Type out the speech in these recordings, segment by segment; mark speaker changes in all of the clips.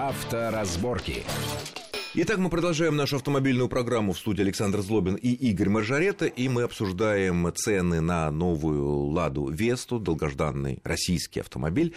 Speaker 1: Авторазборки.
Speaker 2: Итак, мы продолжаем нашу автомобильную программу в студии Александр Злобин и Игорь Маржарета, и мы обсуждаем цены на новую «Ладу Весту», долгожданный российский автомобиль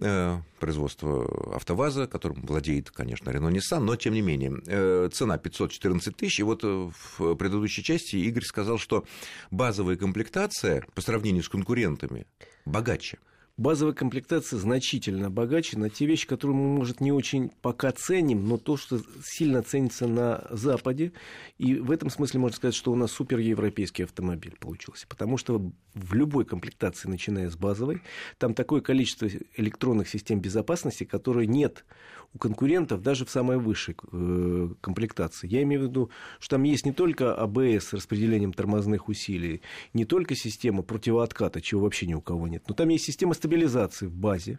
Speaker 2: э, производства АвтоВАЗа, которым владеет, конечно, Рено Nissan, но тем не менее. Э, цена 514 тысяч, и вот э, в предыдущей части Игорь сказал, что базовая комплектация по сравнению с конкурентами богаче
Speaker 3: базовая комплектация значительно богаче на те вещи, которые мы, может, не очень пока ценим, но то, что сильно ценится на Западе. И в этом смысле можно сказать, что у нас суперевропейский автомобиль получился. Потому что в любой комплектации, начиная с базовой, там такое количество электронных систем безопасности, которые нет у конкурентов даже в самой высшей э, комплектации. Я имею в виду, что там есть не только АБС с распределением тормозных усилий, не только система противоотката, чего вообще ни у кого нет, но там есть система стабилизации в базе.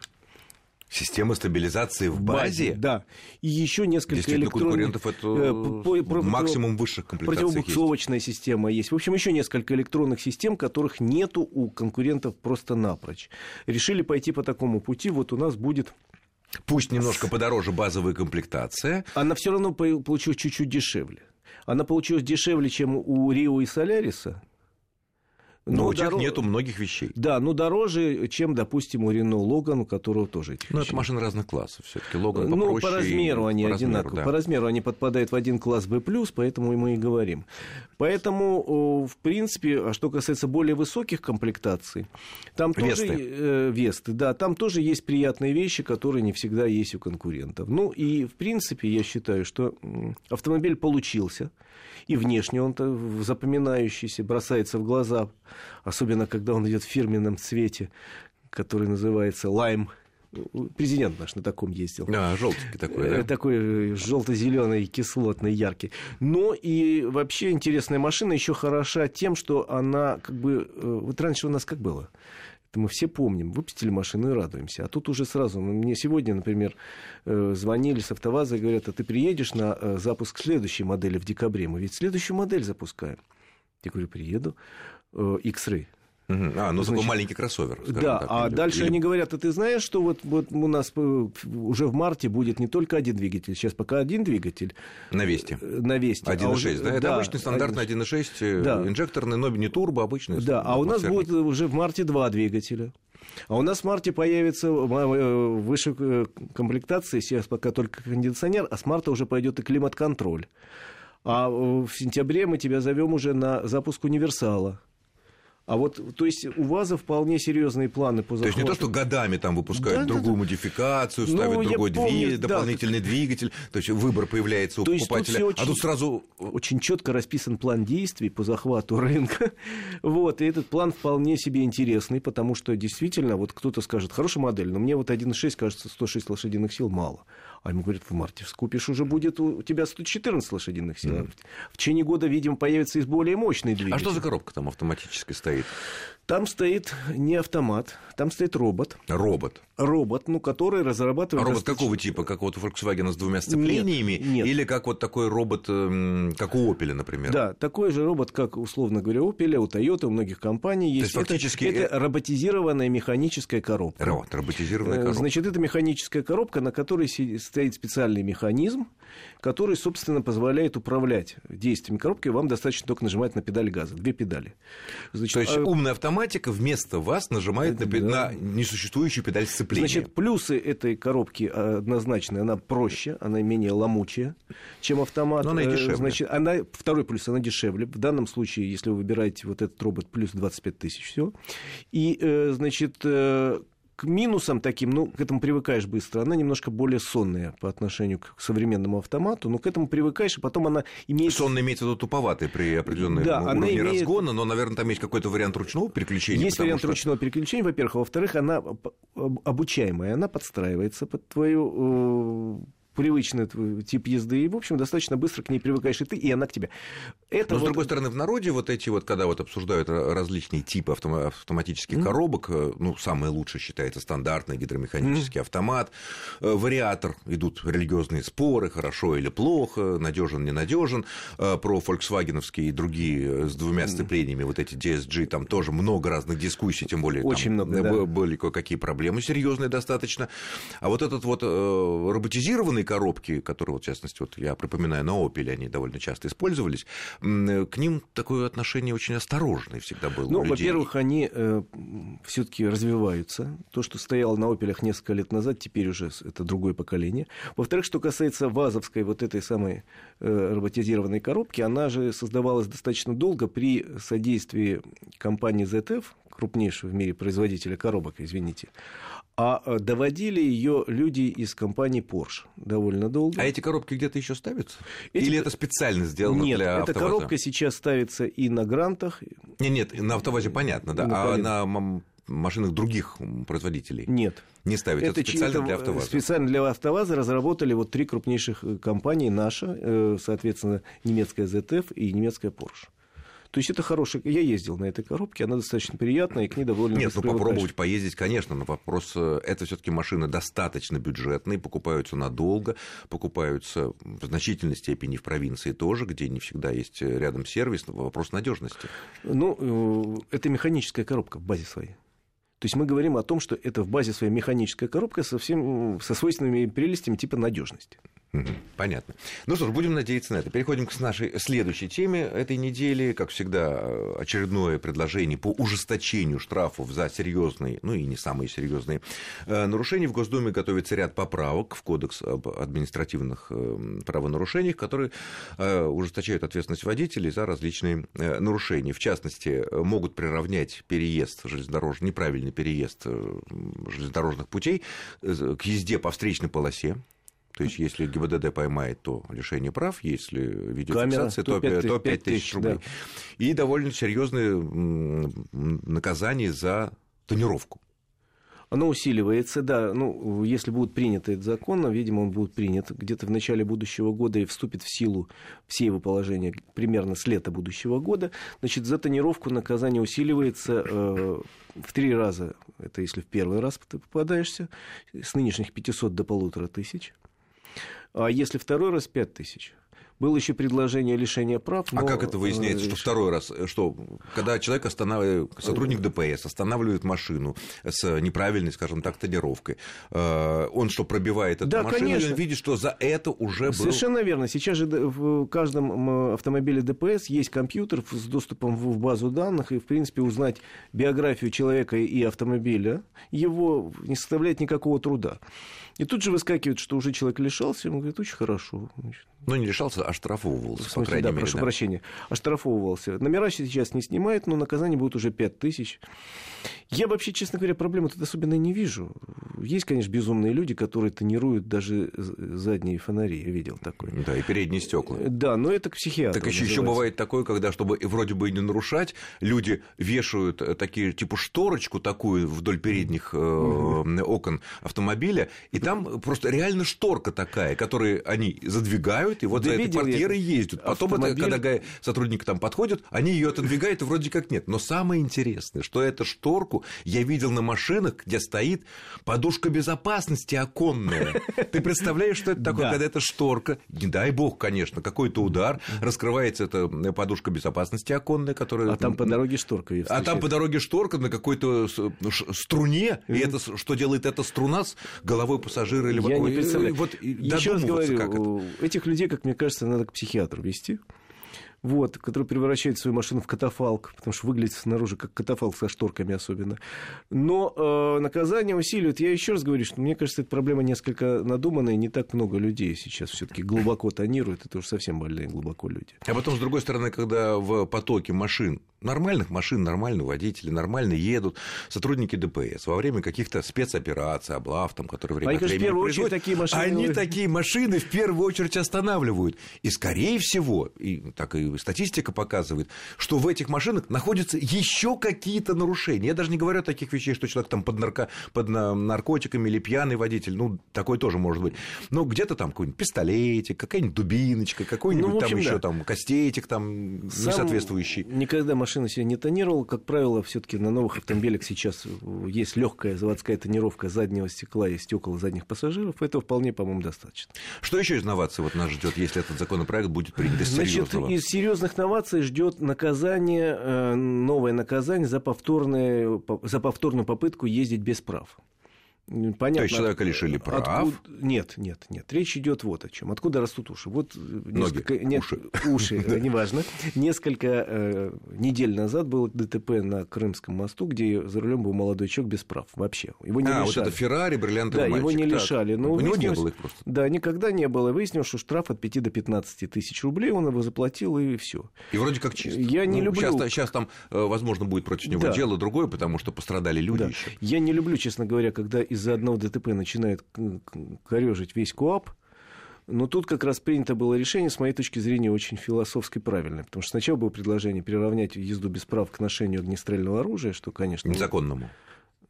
Speaker 2: Система стабилизации в базе? базе
Speaker 3: да. И еще несколько электронных...
Speaker 2: конкурентов это э, максимум высших комплектаций
Speaker 3: Противобуксовочная есть. система есть. В общем, еще несколько электронных систем, которых нету у конкурентов просто напрочь. Решили пойти по такому пути. Вот у нас будет
Speaker 2: Пусть немножко подороже базовая комплектация.
Speaker 3: Она все равно получилась чуть-чуть дешевле. Она получилась дешевле, чем у Рио и Соляриса,
Speaker 2: но, но у тех нету многих вещей.
Speaker 3: Да, но дороже, чем, допустим, у Рено Логан, у которого тоже этих
Speaker 2: Ну, это машины разных классов все таки Логан попроще.
Speaker 3: Ну, по размеру они по одинаковые. Размеру, да. По размеру они подпадают в один класс B+, поэтому мы и говорим. Поэтому, в принципе, а что касается более высоких комплектаций, там
Speaker 2: Весты.
Speaker 3: тоже... Э, Весты, да, там тоже есть приятные вещи, которые не всегда есть у конкурентов. Ну, и, в принципе, я считаю, что автомобиль получился, и внешне он запоминающийся, бросается в глаза особенно когда он идет в фирменном цвете, который называется лайм. Президент наш на таком ездил.
Speaker 2: А, желтенький такой, да?
Speaker 3: Э, такой желто-зеленый, кислотный, яркий. Но и вообще интересная машина еще хороша тем, что она как бы... Э, вот раньше у нас как было? Это мы все помним. Выпустили машину и радуемся. А тут уже сразу. Ну, мне сегодня, например, э, звонили с автоваза и говорят, а ты приедешь на запуск следующей модели в декабре? Мы ведь следующую модель запускаем. Я говорю, приеду. Э, X-Ray.
Speaker 2: А, ну Значит, такой маленький кроссовер.
Speaker 3: Да, так, а или, дальше или... они говорят, а ты знаешь, что вот, вот у нас э, уже в марте будет не только один двигатель, сейчас пока один двигатель.
Speaker 2: На Весте.
Speaker 3: Э, на Весте.
Speaker 2: 1.6, а уже, да? Это да, обычный стандартный 1.6, да. инжекторный, но не турбо, обычный.
Speaker 3: Да, а у нас будет уже в марте два двигателя. А у нас в марте появится выше комплектации, сейчас пока только кондиционер, а с марта уже пойдет и климат-контроль. А в сентябре мы тебя зовем уже на запуск универсала. А вот, то есть у ВАЗа вполне серьезные планы по захвату.
Speaker 2: То есть не то, что годами там выпускают да, другую да, модификацию, ну, ставят другой помню, двигатель, да, дополнительный двигатель, то есть выбор появляется у то покупателя. Тут
Speaker 3: очень, а тут сразу очень четко расписан план действий по захвату рынка. вот, и этот план вполне себе интересный, потому что действительно, вот кто-то скажет, хорошая модель, но мне вот 1.6 кажется 106 лошадиных сил мало. А ему говорят, в марте скупишь, уже будет у тебя 114 лошадиных сил. Mm. В течение года, видимо, появится и более мощный двигатель.
Speaker 2: А что за коробка там автоматически стоит?
Speaker 3: Там стоит не автомат, там стоит робот.
Speaker 2: Робот.
Speaker 3: Робот, ну, который разрабатывает...
Speaker 2: А робот достаточно... какого типа? Как вот у Volkswagen с двумя сцеплениями? Нет, нет. Или как вот такой робот, эм, как у Opel, например?
Speaker 3: Да, такой же робот, как, условно говоря, у Opel, у Toyota, у многих компаний есть.
Speaker 2: То есть, фактически...
Speaker 3: это, это роботизированная механическая коробка.
Speaker 2: Робот, роботизированная э, коробка.
Speaker 3: Значит, это механическая коробка, на которой стоит специальный механизм, который, собственно, позволяет управлять действиями коробки. Вам достаточно только нажимать на педаль газа, две педали.
Speaker 2: Значит, То есть, а... умный автоматика вместо вас нажимает на, да. на несуществующую педаль сцепления.
Speaker 3: Значит, плюсы этой коробки однозначно. Она проще, она менее ломучая, чем автомат.
Speaker 2: Но она и э, дешевле.
Speaker 3: Значит, она, второй плюс, она дешевле. В данном случае, если вы выбираете вот этот робот, плюс 25 тысяч, все. И, э, значит, э, к минусам таким, ну, к этому привыкаешь быстро, она немножко более сонная по отношению к современному автомату, но к этому привыкаешь, и потом она имеет...
Speaker 2: Сонная имеется в виду туповатый при определенном да, уровне имеет... разгона, но, наверное, там есть какой-то вариант ручного переключения.
Speaker 3: Есть вариант что... ручного переключения, во-первых, а во-вторых, она обучаемая, она подстраивается под твою привычный тип езды, и, в общем, достаточно быстро к ней привыкаешь и ты, и она к тебе.
Speaker 2: Это Но, вот... с другой стороны, в народе вот эти вот, когда вот обсуждают различные типы автоматических mm-hmm. коробок, э, ну, самое лучшее считается стандартный гидромеханический mm-hmm. автомат, э, вариатор, идут религиозные споры, хорошо или плохо, надежен, ненадежен, э, про фольксвагеновские и другие с двумя сцеплениями, вот эти DSG, там тоже много разных дискуссий, тем более
Speaker 3: Очень
Speaker 2: там
Speaker 3: много, да.
Speaker 2: были кое-какие проблемы серьезные достаточно. А вот этот вот роботизированные коробки, которые, вот, в частности, вот я припоминаю, на Opel они довольно часто использовались, к ним такое отношение очень осторожное всегда было.
Speaker 3: Ну, во-первых, они э, все-таки развиваются. То, что стояло на Опелях несколько лет назад, теперь уже это другое поколение. Во-вторых, что касается ВАЗовской вот этой самой э, роботизированной коробки, она же создавалась достаточно долго при содействии компании ZF, крупнейшего в мире производителя коробок, извините. А э, доводили ее люди из компании Porsche довольно долго.
Speaker 2: А эти коробки где-то еще ставятся? Эти... Или это специально сделано
Speaker 3: Нет,
Speaker 2: для
Speaker 3: эта коробка сейчас ставится и на грантах.
Speaker 2: Нет, нет, на автовазе понятно, да. Ну, а на машинах других производителей?
Speaker 3: Нет.
Speaker 2: Не ставить. Это, это специально для автоваза?
Speaker 3: Специально для автоваза разработали вот три крупнейших э, компании. Наша, э, соответственно, немецкая ZF и немецкая Porsche. То есть это хорошая... Я ездил на этой коробке, она достаточно приятная, и к ней довольно
Speaker 2: Нет, ну попробовать поездить, конечно, но вопрос... Э, это все таки машины достаточно бюджетные, покупаются надолго, покупаются в значительной степени в провинции тоже, где не всегда есть э, рядом сервис, вопрос надежности.
Speaker 3: Ну, э, это механическая коробка в базе своей. То есть мы говорим о том, что это в базе своей механическая коробка со, всем, со свойственными прелестями типа надежности.
Speaker 2: Понятно. Ну что ж, будем надеяться на это. Переходим к нашей следующей теме этой недели. Как всегда, очередное предложение по ужесточению штрафов за серьезные, ну и не самые серьезные э, нарушения. В Госдуме готовится ряд поправок в Кодекс об административных э, правонарушениях, которые э, ужесточают ответственность водителей за различные нарушения. В частности, могут приравнять переезд железнодорожный, неправильный переезд железнодорожных путей к езде по встречной полосе то есть, если ГИБДД поймает, то лишение прав, если видеофиксация, то, 5 то 5 тысяч рублей. Да. И довольно серьезные наказания за тонировку.
Speaker 3: Оно усиливается, да. Ну, если будет принят этот закон, видимо, он будет принят где-то в начале будущего года и вступит в силу все его положения примерно с лета будущего года. Значит, за тонировку наказание усиливается э, в три раза. Это если в первый раз ты попадаешься, с нынешних 500 до полутора тысяч а если второй раз 5 тысяч. Было еще предложение лишения прав.
Speaker 2: А но... А как это выясняется, что второй раз? Что, когда человек останавливает, сотрудник ДПС останавливает машину с неправильной, скажем так, тонировкой, э, он что, пробивает эту
Speaker 3: да,
Speaker 2: машину,
Speaker 3: конечно.
Speaker 2: видит, что за это уже был...
Speaker 3: Совершенно верно. Сейчас же в каждом автомобиле ДПС есть компьютер с доступом в базу данных, и, в принципе, узнать биографию человека и автомобиля его не составляет никакого труда. И тут же выскакивает, что уже человек лишался, ему говорит, очень хорошо.
Speaker 2: Ну, не лишался, оштрафовывался,
Speaker 3: смысле, по крайней да, мере. прошу да. прощения, оштрафовывался. Номера сейчас не снимает, но наказание будет уже 5 тысяч. Я вообще, честно говоря, проблемы тут особенно не вижу. Есть, конечно, безумные люди, которые тонируют даже задние фонари. Я видел такое.
Speaker 2: Да, и передние стекла.
Speaker 3: Да, но это к психиатру.
Speaker 2: Так еще, еще бывает такое, когда, чтобы вроде бы не нарушать, люди вешают э, такие, типа, шторочку такую вдоль передних э, окон автомобиля, и там просто реально шторка такая, которую они задвигают, и вот да за этой портьерой ездят. Потом, автомобиль... это, когда сотрудники там подходят, они ее отодвигают, и вроде как нет. Но самое интересное, что эту шторку я видел на машинах, где стоит подушка безопасности оконная. Ты представляешь, что это такое, когда эта шторка, не дай бог, конечно, какой-то удар, раскрывается эта подушка безопасности оконная, которая...
Speaker 3: А там по дороге шторка.
Speaker 2: А там по дороге шторка на какой-то струне, и это что делает эта струна с головой пассажира или
Speaker 3: Я не представляю. Вот Еще раз говорю, этих людей, как мне кажется, надо к психиатру вести вот, который превращает свою машину в катафалк, потому что выглядит снаружи как катафалк со шторками особенно. Но э, наказание усиливает. Я еще раз говорю, что мне кажется, эта проблема несколько надуманная, не так много людей сейчас все-таки глубоко тонируют, это уже совсем больные глубоко люди.
Speaker 2: А потом, с другой стороны, когда в потоке машин нормальных машин, нормальные водители, нормально едут сотрудники ДПС во время каких-то спецопераций, облав, там, которые время
Speaker 3: они, от времени конечно, очередь такие машины...
Speaker 2: Они такие машины в первую очередь останавливают. И, скорее всего, и так и статистика показывает, что в этих машинах находятся еще какие-то нарушения. Я даже не говорю о таких вещах, что человек там под, нарко... под наркотиками или пьяный водитель, ну, такой тоже может быть. Но где-то там какой-нибудь пистолетик, какая-нибудь дубиночка, какой-нибудь ну, общем, там еще да. там костетик там Сам несоответствующий.
Speaker 3: Никогда машина себя не тонировал. Как правило, все-таки на новых автомобилях сейчас есть легкая заводская тонировка заднего стекла и стекол задних пассажиров. Этого вполне, по-моему, достаточно.
Speaker 2: Что еще из новаций вот нас ждет, если этот законопроект будет принят из Значит,
Speaker 3: из серьезных новаций ждет наказание, э, новое наказание за, повторное, за повторную попытку ездить без прав.
Speaker 2: Понятно. То есть человека лишили прав? Откуда...
Speaker 3: Нет, нет, нет. Речь идет вот о чем. Откуда растут уши? Вот
Speaker 2: несколько... Ноги,
Speaker 3: нет, уши. Уши, неважно. Несколько э, недель назад был ДТП на Крымском мосту, где за рулем был молодой человек без прав вообще.
Speaker 2: Его не а, лишали. вот это Феррари, бриллиантовый
Speaker 3: Да, его не лишали.
Speaker 2: Но У него не было их просто?
Speaker 3: Да, никогда не было. Выяснилось, что штраф от 5 до 15 тысяч рублей, он его заплатил, и все.
Speaker 2: И вроде как чисто.
Speaker 3: Я не ну, люблю...
Speaker 2: Сейчас, сейчас там, э, возможно, будет против него да. дело другое, потому что пострадали люди да. еще.
Speaker 3: Я не люблю, честно говоря, когда из-за одного ДТП начинает корежить весь КОАП, но тут как раз принято было решение, с моей точки зрения, очень философски правильное. Потому что сначала было предложение приравнять езду без прав к ношению огнестрельного оружия, что, конечно...
Speaker 2: Незаконному.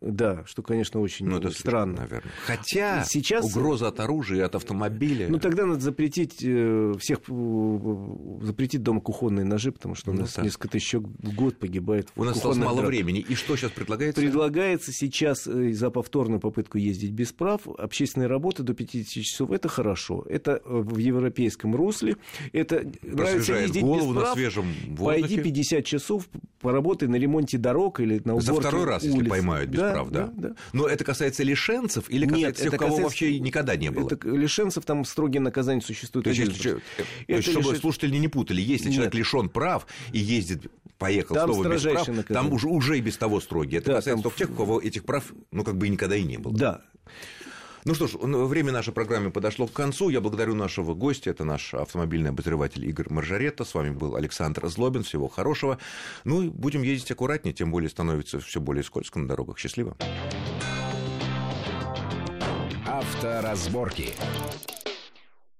Speaker 3: Да, что, конечно, очень ну, это странно.
Speaker 2: Наверное. Хотя сейчас угроза от оружия, от автомобиля.
Speaker 3: Ну тогда надо запретить э, всех э, запретить дома кухонные ножи, потому что у ну нас ну, несколько тысяч в год погибает.
Speaker 2: У нас осталось мало драк. времени. И что сейчас предлагается?
Speaker 3: Предлагается сейчас э, за повторную попытку ездить без прав общественные работы до 50 часов. Это хорошо. Это в европейском русле. Это
Speaker 2: нравится ездить голову без прав. На свежем
Speaker 3: воздухе. Пойди 50 часов поработай на ремонте дорог или на уборке
Speaker 2: За второй раз,
Speaker 3: улиц.
Speaker 2: если поймают без да, прав, да? да? Но это касается лишенцев или касается Нет, тех, это кого касается... вообще никогда не было?
Speaker 3: Это лишенцев там строгие наказания существуют.
Speaker 2: То есть, если, то есть чтобы лиш... слушатели не путали, если Нет. человек лишен прав и ездит, поехал там снова без прав, наказание. там уже, уже и без того строгие. Это да, касается там... тех, у кого этих прав, ну, как бы никогда и не было.
Speaker 3: Да.
Speaker 2: Ну что ж, время нашей программы подошло к концу. Я благодарю нашего гостя. Это наш автомобильный обозреватель Игорь Маржаретта. С вами был Александр Злобин. Всего хорошего. Ну и будем ездить аккуратнее, тем более становится все более скользко на дорогах. Счастливо.
Speaker 1: Авторазборки.